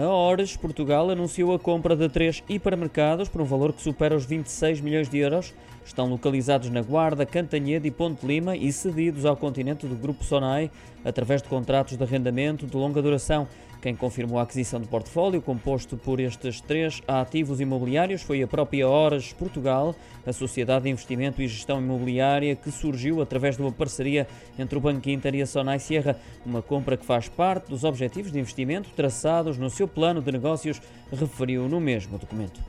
A Horas Portugal anunciou a compra de três hipermercados por um valor que supera os 26 milhões de euros. Estão localizados na Guarda, Cantanhede e Ponte Lima e cedidos ao continente do Grupo Sonai através de contratos de arrendamento de longa duração. Quem confirmou a aquisição de portfólio, composto por estes três ativos imobiliários, foi a própria Horas Portugal, a Sociedade de Investimento e Gestão Imobiliária, que surgiu através de uma parceria entre o Banco Inter e a Sonai Sierra, uma compra que faz parte dos objetivos de investimento traçados no seu plano de negócios, referiu no mesmo documento.